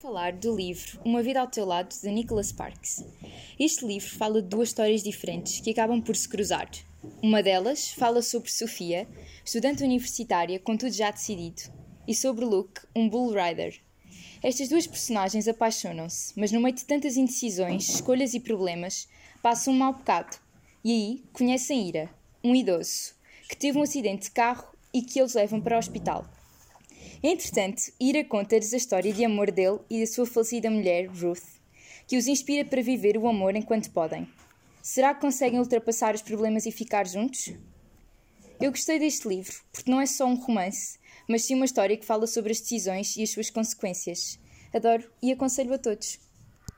falar do livro Uma Vida ao Teu Lado, de Nicholas Sparks. Este livro fala de duas histórias diferentes que acabam por se cruzar. Uma delas fala sobre Sofia, estudante universitária com tudo já decidido, e sobre Luke, um bull rider. Estas duas personagens apaixonam-se, mas no meio de tantas indecisões, escolhas e problemas, passam um mau bocado. E aí conhecem Ira, um idoso, que teve um acidente de carro e que eles levam para o hospital. Entretanto, Ira conta-lhes a história de amor dele e da sua falecida mulher, Ruth, que os inspira para viver o amor enquanto podem. Será que conseguem ultrapassar os problemas e ficar juntos? Eu gostei deste livro porque não é só um romance, mas sim uma história que fala sobre as decisões e as suas consequências. Adoro e aconselho a todos.